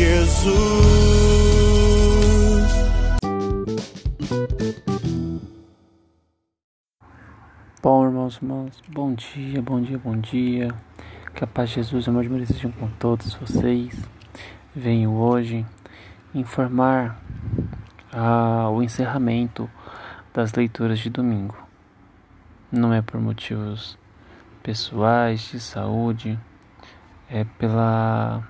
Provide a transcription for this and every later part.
Jesus. Bom, irmãos, irmãos, bom dia, bom dia, bom dia. Que a paz de Jesus e amor de com todos vocês. Venho hoje informar ah, o encerramento das leituras de domingo. Não é por motivos pessoais, de saúde, é pela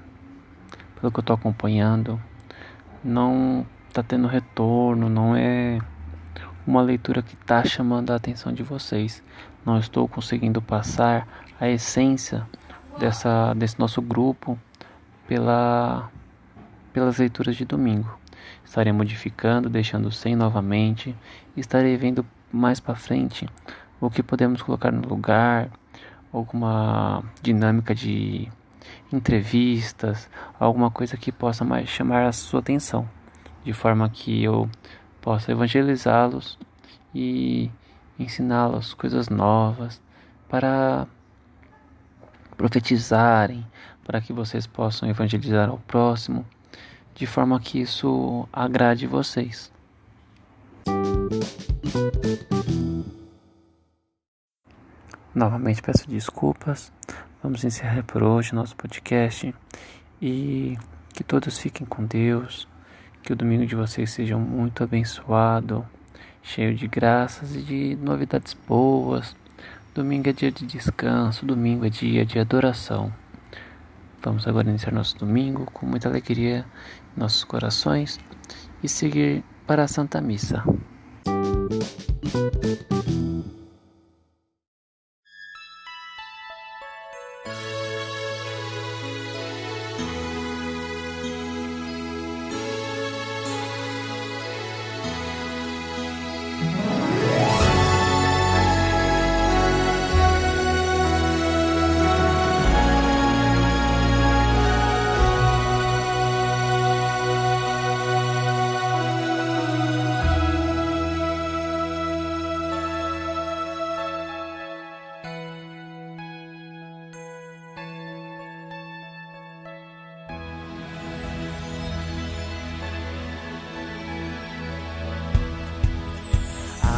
pelo que eu estou acompanhando. Não está tendo retorno, não é uma leitura que está chamando a atenção de vocês. Não estou conseguindo passar a essência dessa, desse nosso grupo pela, pelas leituras de domingo. Estarei modificando, deixando sem novamente. Estarei vendo mais para frente o que podemos colocar no lugar, alguma dinâmica de entrevistas, alguma coisa que possa mais chamar a sua atenção, de forma que eu possa evangelizá-los e ensiná-los coisas novas para profetizarem, para que vocês possam evangelizar ao próximo, de forma que isso agrade vocês. Novamente peço desculpas. Vamos encerrar por hoje nosso podcast e que todos fiquem com Deus. Que o domingo de vocês seja muito abençoado, cheio de graças e de novidades boas. Domingo é dia de descanso, domingo é dia de adoração. Vamos agora iniciar nosso domingo com muita alegria em nossos corações e seguir para a Santa Missa.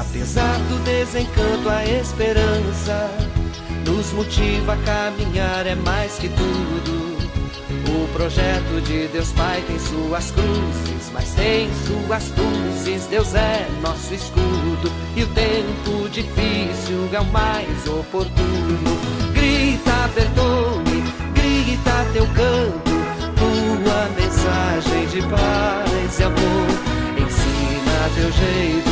Apesar do desencanto, a esperança nos motiva a caminhar, é mais que tudo. O projeto de Deus Pai tem suas cruzes, mas tem suas luzes. Deus é nosso escudo e o tempo difícil é o mais oportuno. Grita, perdoe, grita teu canto, tua mensagem de paz e amor. Ensina teu jeito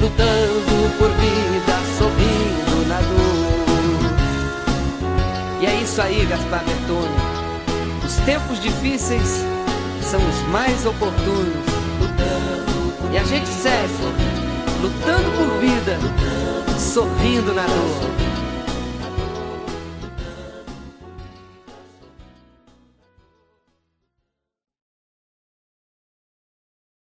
Lutando por vida, sorrindo na dor. E é isso aí, Gaspar Bertone. Os tempos difíceis são os mais oportunos. E a gente segue, lutando por vida, sorrindo na dor.